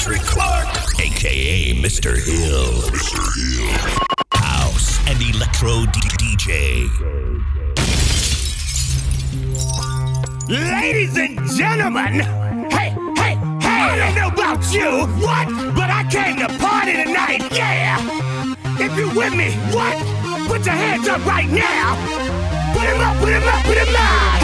Patrick Clark, aka Mr. Hill. Mr. Hill. House and Electro DJ. Ladies and gentlemen, hey, hey, hey! I don't know about you, what? But I came to party tonight, yeah! If you with me, what? Put your hands up right now! Put up, put up, put up!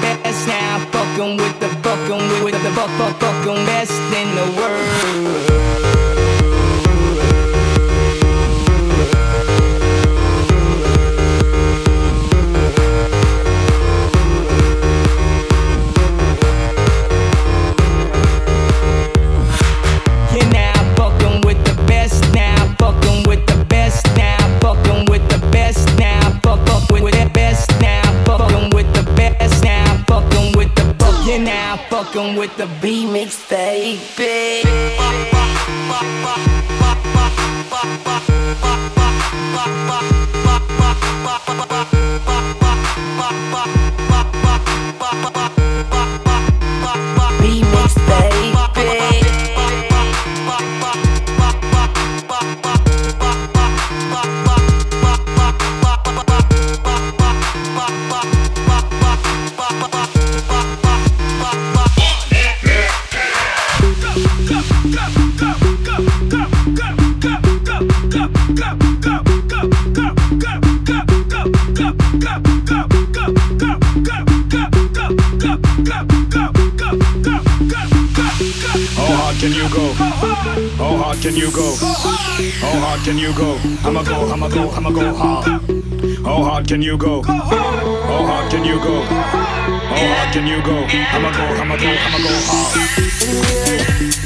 best now. Fucking with the fucking with the fuck fuck fucking best in the world. I'm fucking with the B mix, baby. B mix, baby. hard can you go? How hard can you go? I'ma go, I'ma go, I'ma go hard. How hard can you go? How hard can you go? How hard can you go? I'ma go, I'ma go, I'ma go hard.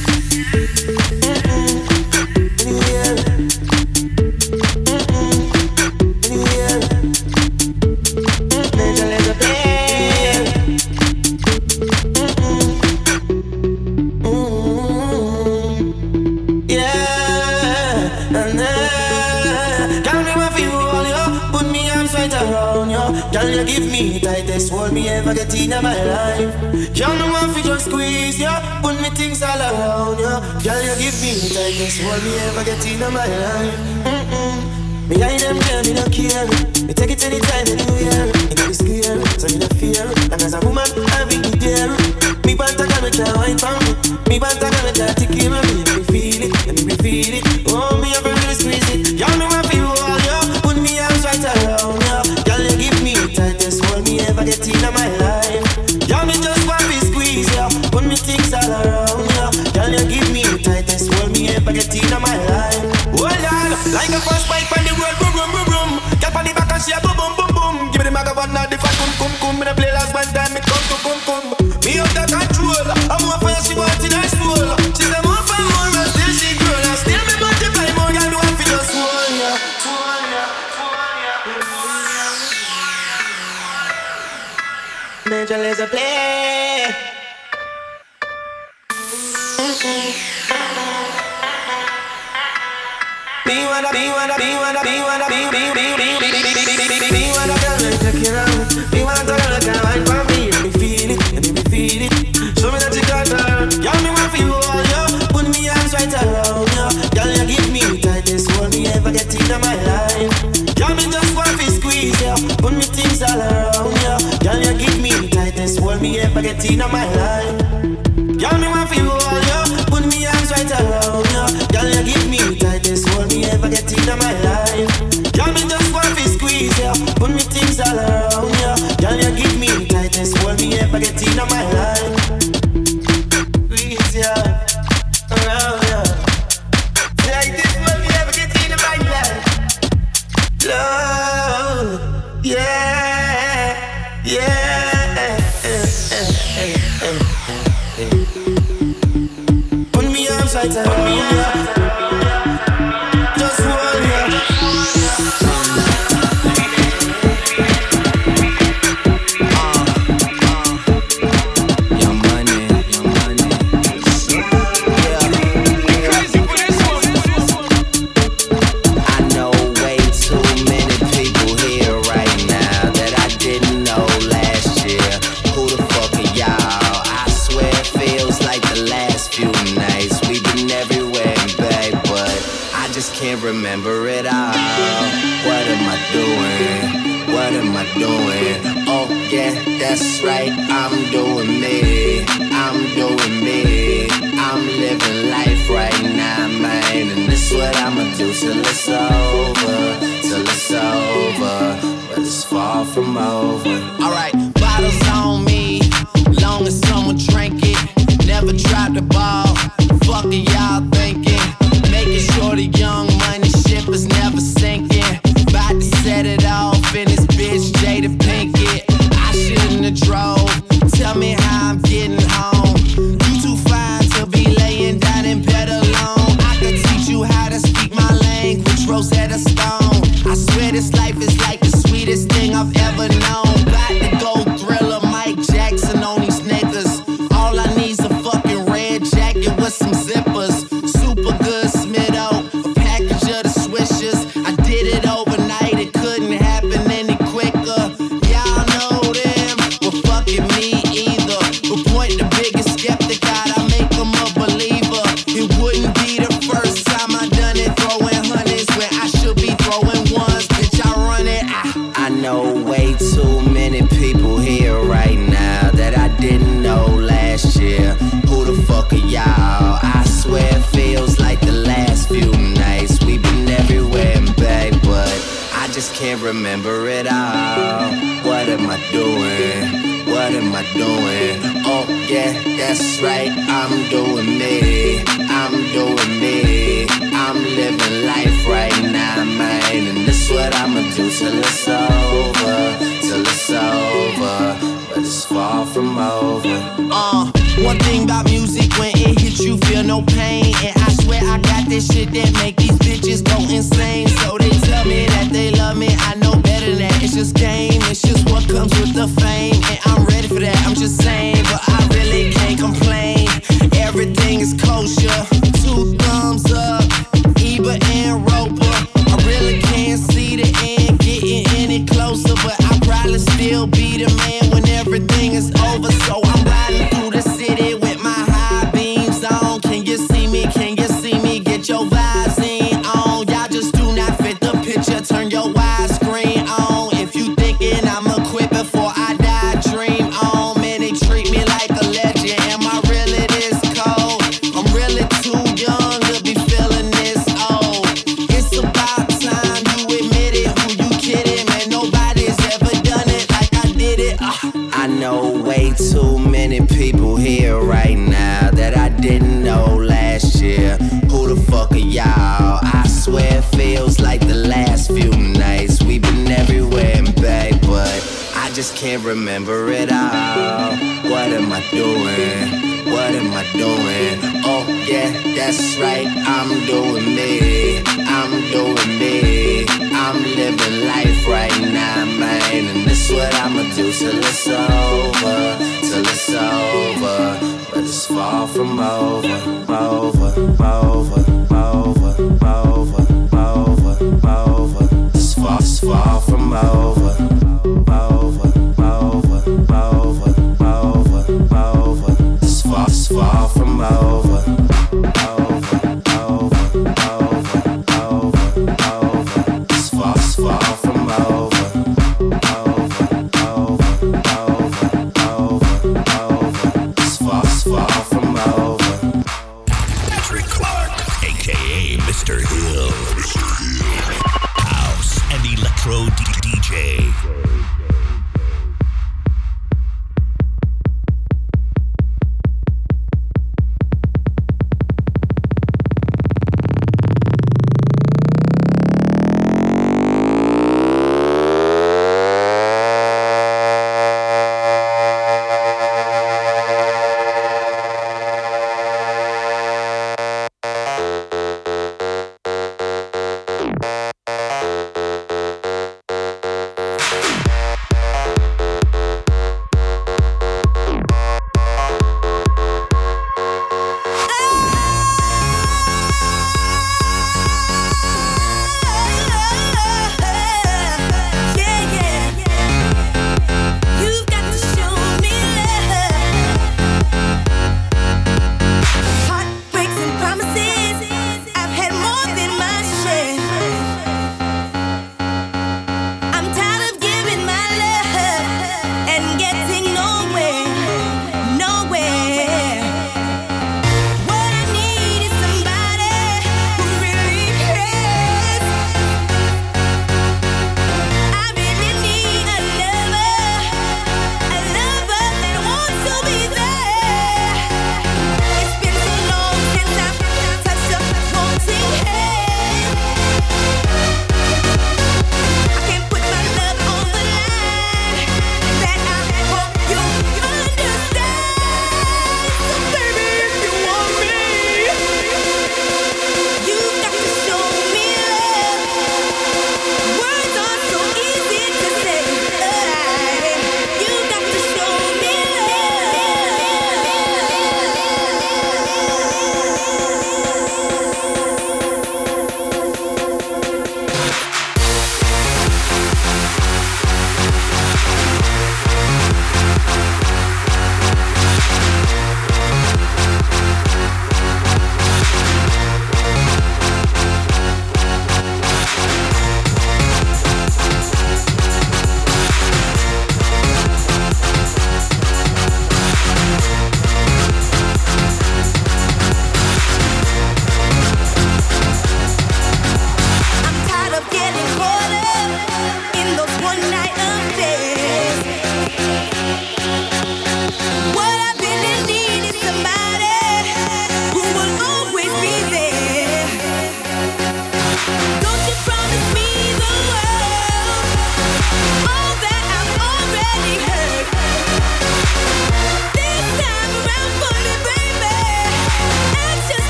biggest one me ever get in my life. Mm-mm. Behind them, girl, me no care. Me take it anytime, anywhere. Me no be scared, so me no fear. And as a woman, I be there. Me want a girl with a wine for me. Me want a girl with a tequila. mommy. there's a place. get in my life. Girl, me want feel you all, yo. Put me arms right around, you, Girl, you give me the tightest hold me ever get in my life. myself. can't remember it all. What am I doing? What am I doing? Oh, yeah, that's right. I'm doing me. I'm doing me. I'm living life right now, man. And this what I'ma do till it's over. Till it's over. But it's far from over. Over, over, over, over, over, over. It's far, it's far from over.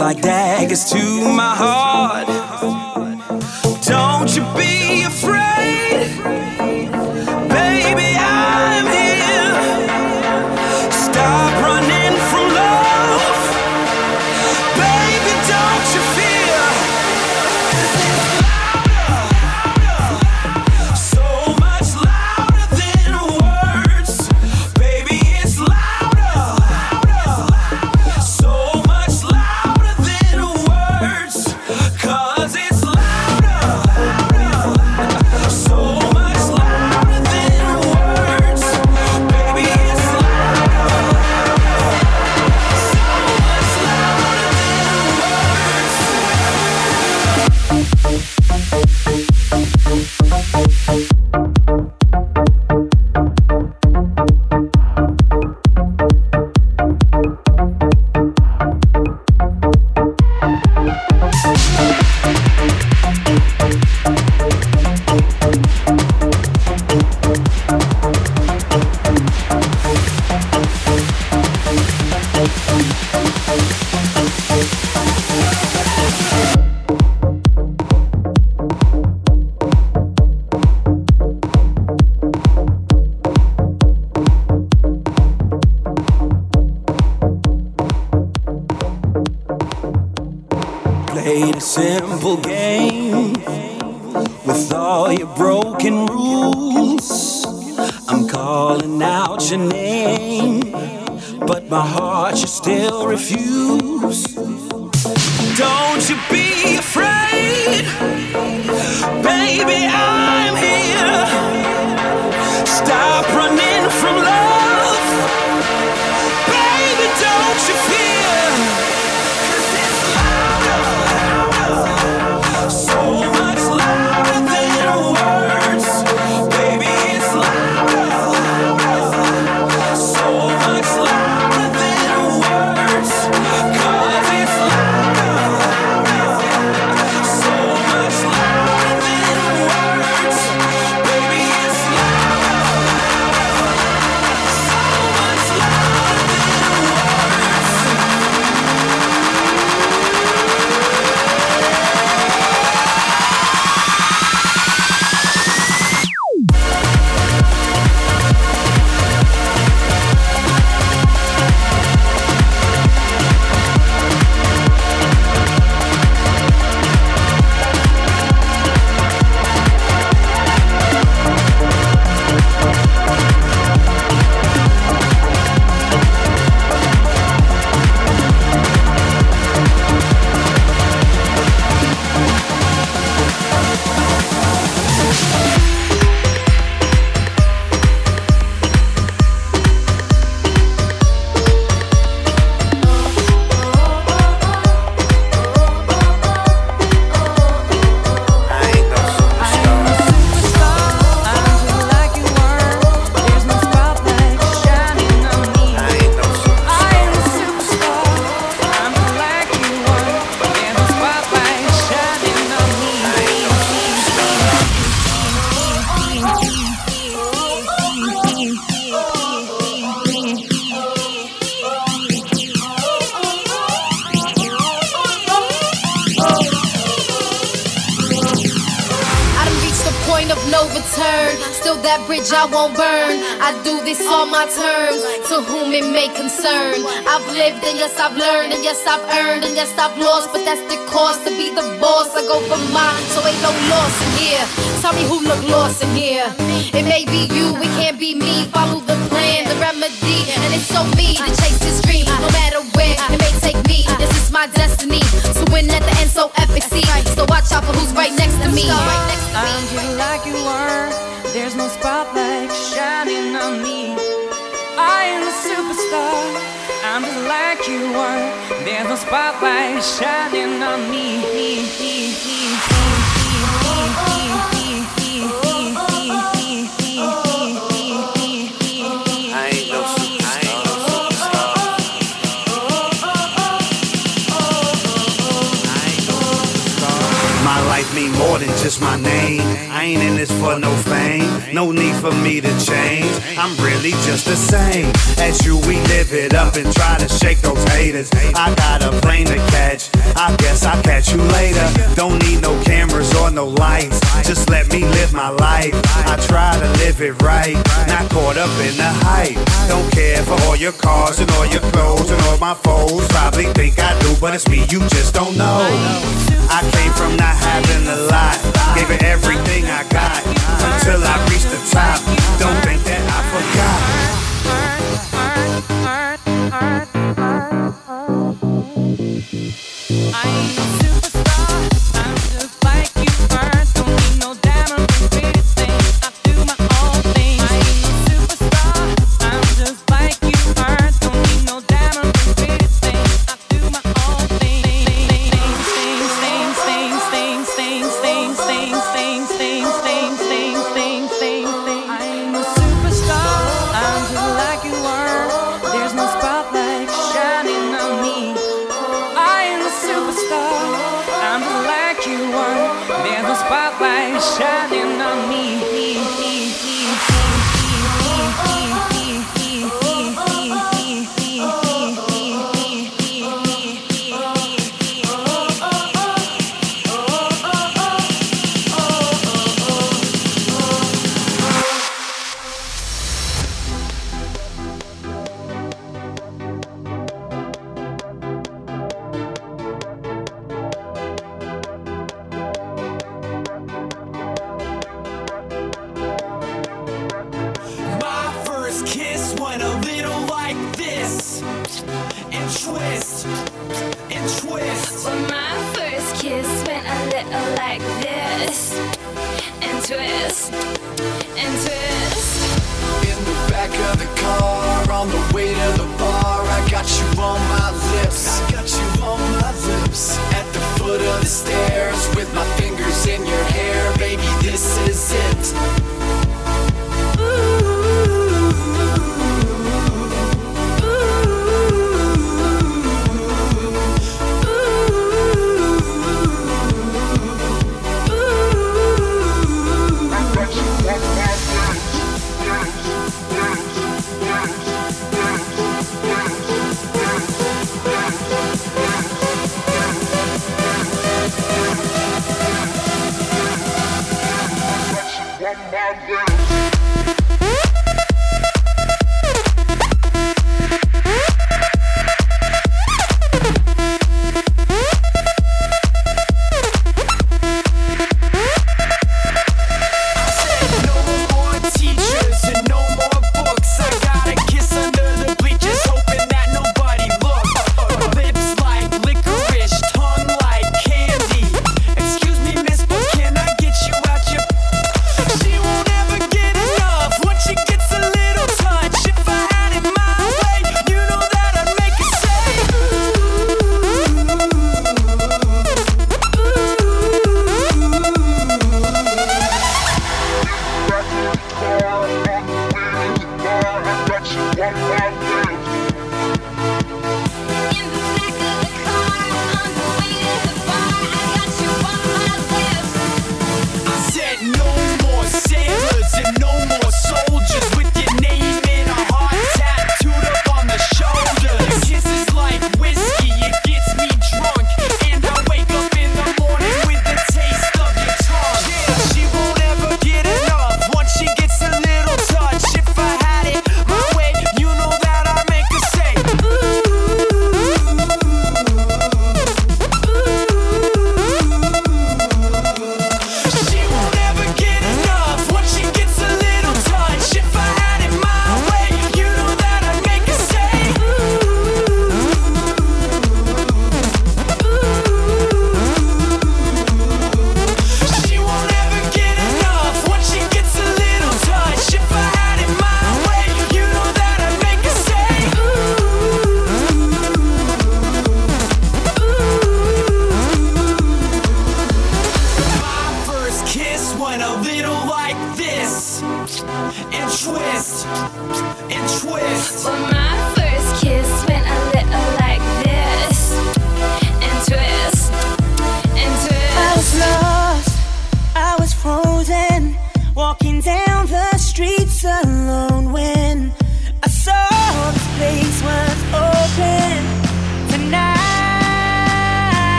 like that. Tell me who look lost in here. for no fame. No need for me to change. I'm really just the same as you. We live it up and try to shake those haters. I got a plane to catch. I guess I'll catch you later. Don't need no cameras or no lights. Just let me live my life. I try to live it right. Not caught up in the hype. Don't care for all your cars and all your clothes and all my foes. Probably think I do, but it's me you just don't know. I came from not having a lot. Gave it everything I got until I reached the top. Don't think that I forgot.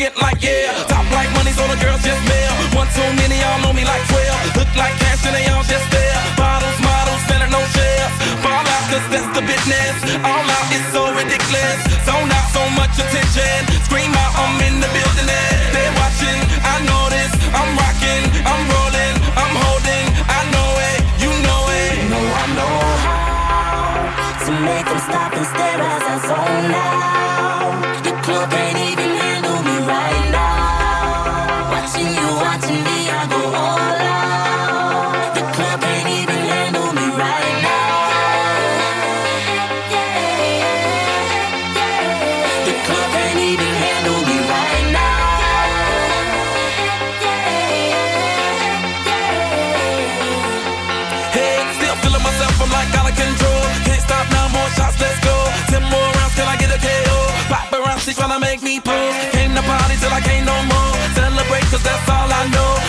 get like yeah. Top like money, so the girls just mail. One too many, y'all know me like 12. Look like cash and they all just there. Bottles, models, better no shares. Fall out, cause that's the business. All out is so ridiculous. Zone out so much attention. Scream out, I'm in the building. They're watching, I know this. I'm rocking. Can't no more. Celebrate, cause that's all I know.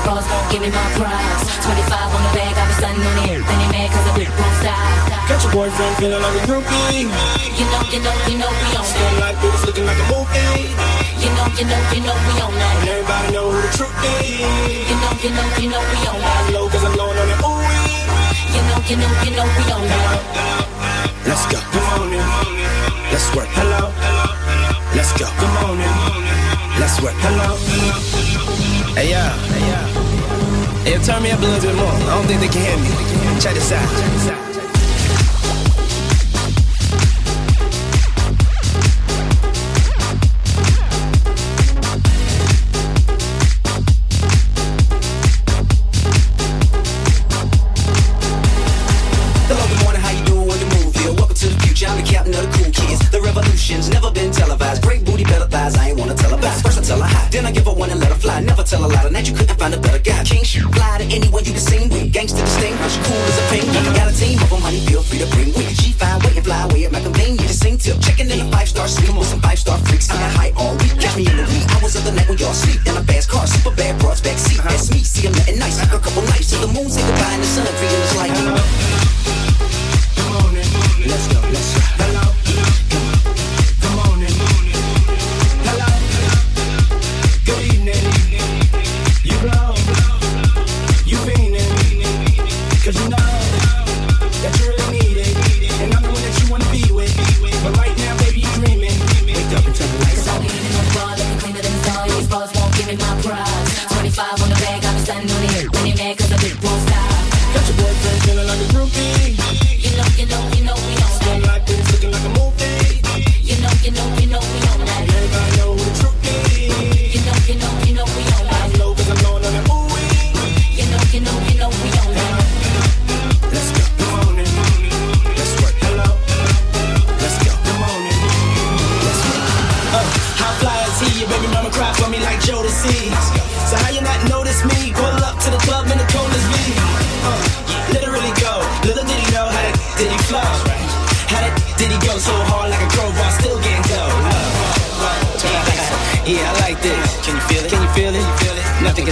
these give me my prize 25 on the bag, I be stunning on it. Then they mad cause the bitch won't stop Got your boyfriend feeling like a groupie. You know, you know, you know we on Skin like boots, looking like a movie. You know, you know, you know we on that everybody know who the truth is. You know, you know, you know we on that low cause I'm blowing on that ooh You know, you know, you know we on that Let's go. Come on in. Let's work. Hello, hello. Let's go. Good morning. Let's work. Hello. Hey, yeah. Hey, yeah. Hey, turn me up a little bit more. I don't think they can hear me. Check this out. Check this out.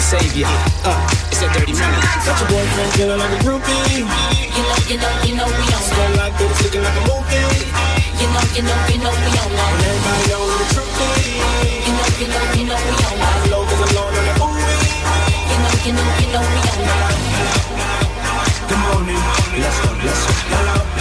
savior. Uh, it's that dirty money. Got your boyfriend feeling like a groupie. You know, you know, you know we on one. like this, looking like a movie. You know, you know, you know we on one. Everybody know the truth You know, you know, you know we on one. Low cause I'm low on the ooey. You know, you know, you know we on one. Good morning, let's go, let's go. Hello.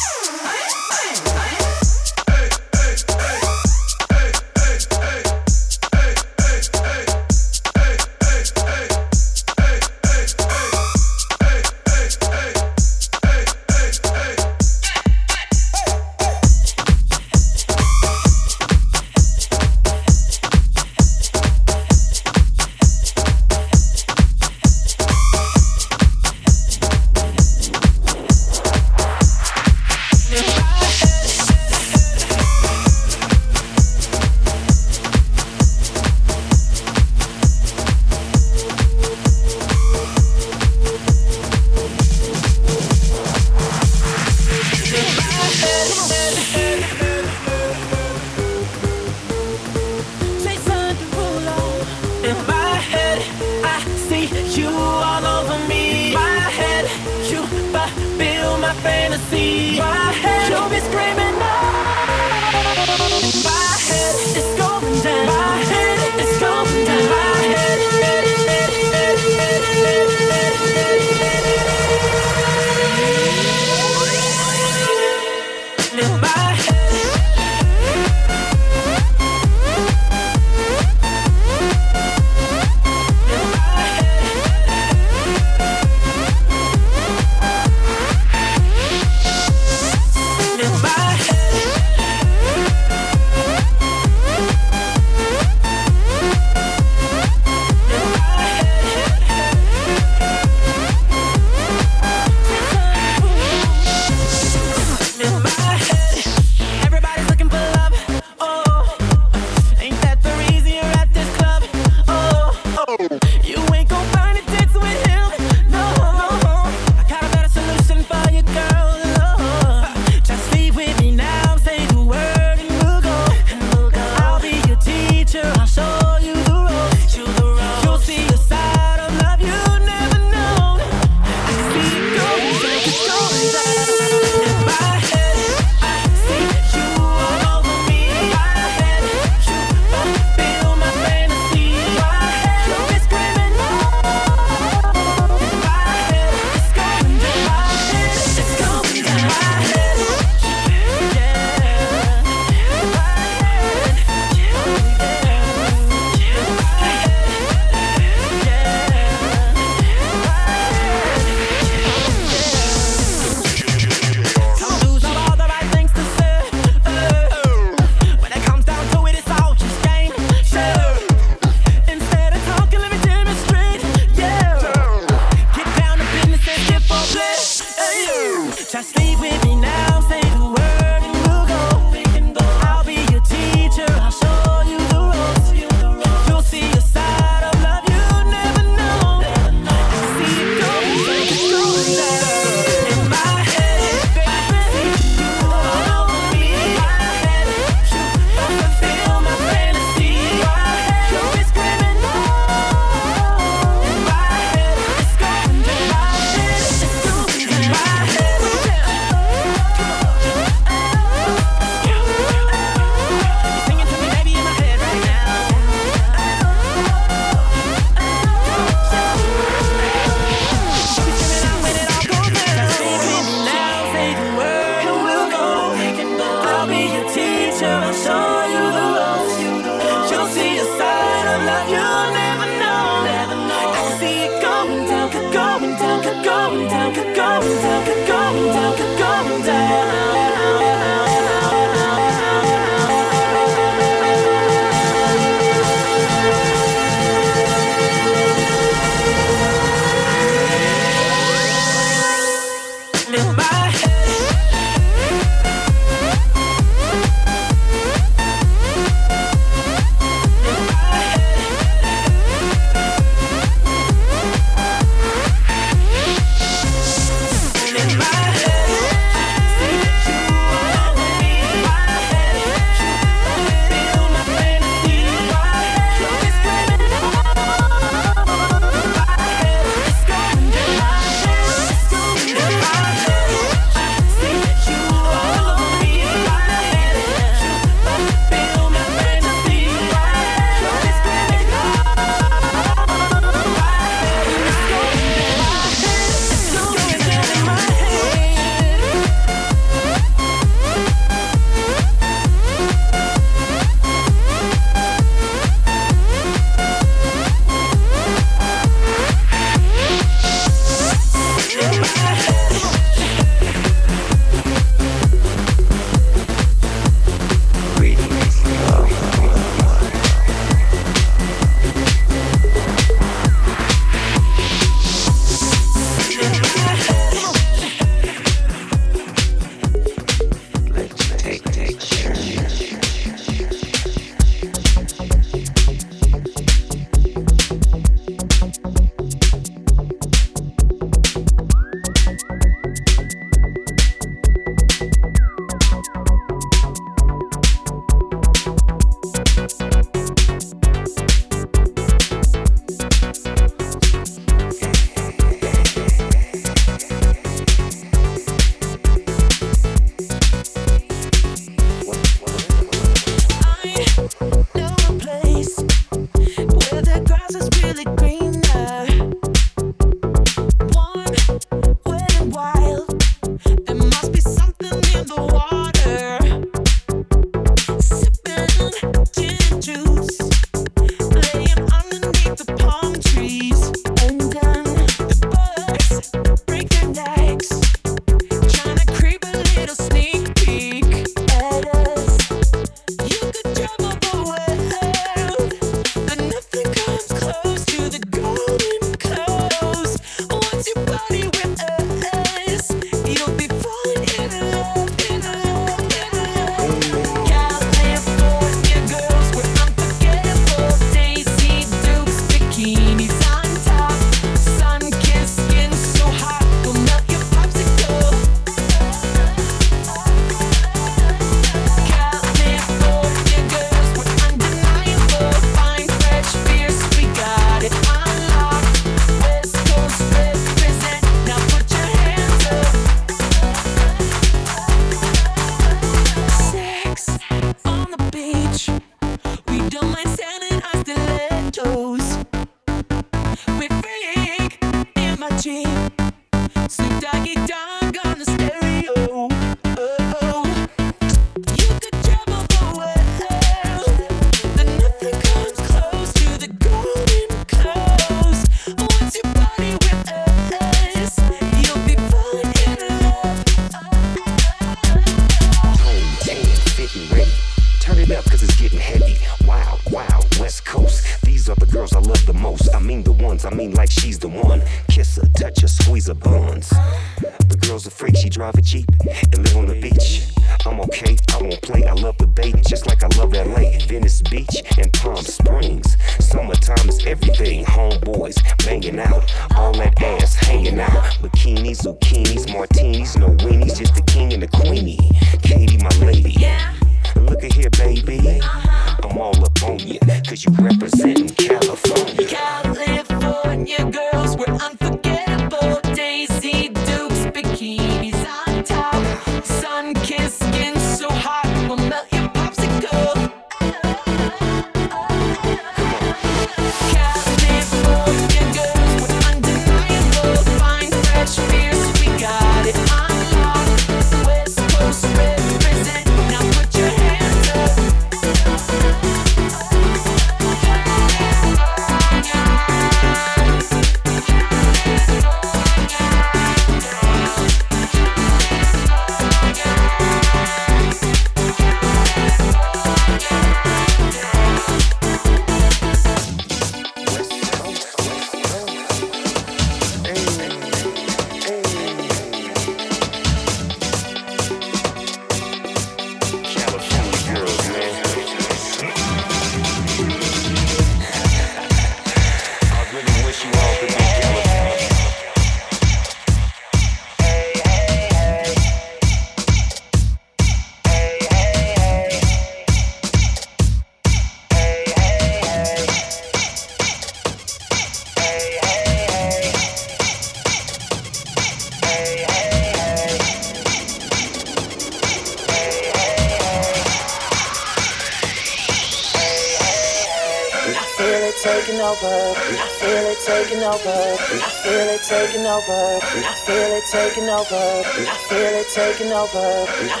Taking over. I feel it taking over. I feel it taking over. I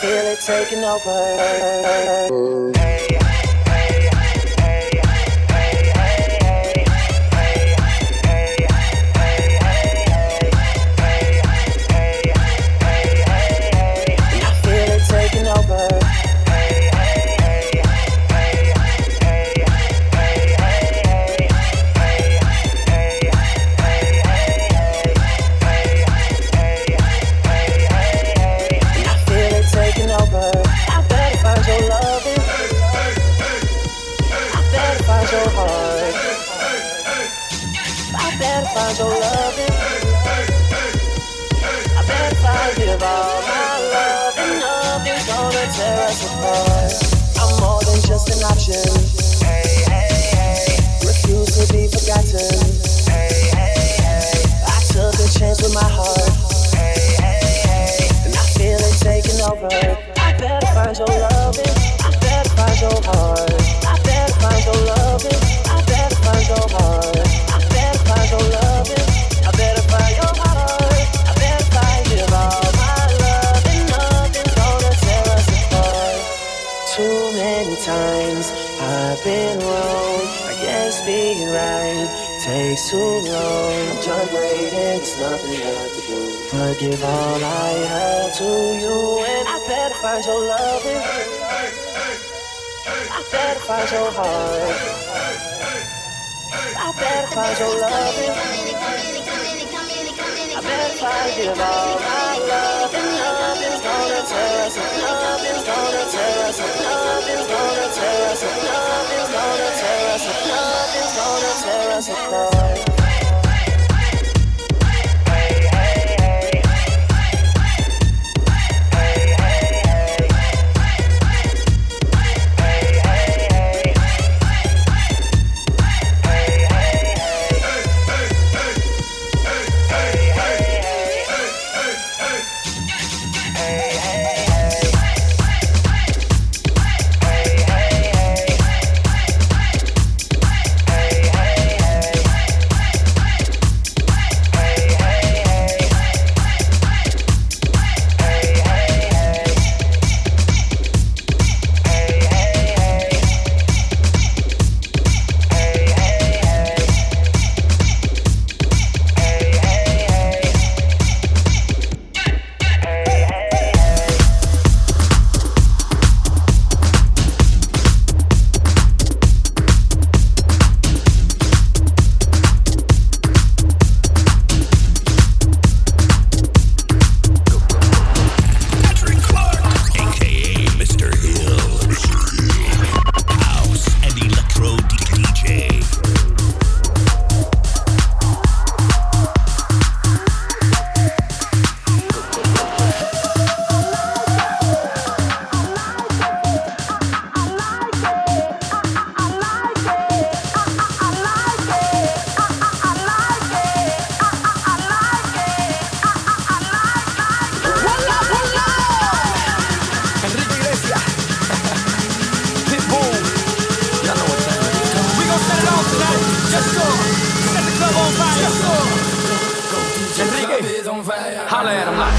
feel it taking over. find your loving. I better find your heart. I better find your loving. I better find your heart. I better find your loving. I better find your heart. I better give all my love and nothing's gonna tear us apart. Too many times I've been wrong. I guess being right takes too long. Just waiting, there's nothing left to do. But give all I have to you and I gotta find your love. I gotta find your heart. I better find your love. I better find it all. My love and love is gonna tear us. Love is gonna tear us. Love is gonna tear us. Love is gonna tear us. Love is gonna tear us apart. Holla at him like.